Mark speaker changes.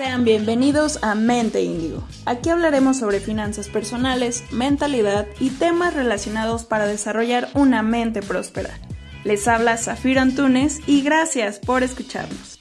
Speaker 1: Sean bienvenidos a Mente Índigo. Aquí hablaremos sobre finanzas personales, mentalidad y temas relacionados para desarrollar una mente próspera. Les habla Zafiro Antunes y gracias por escucharnos.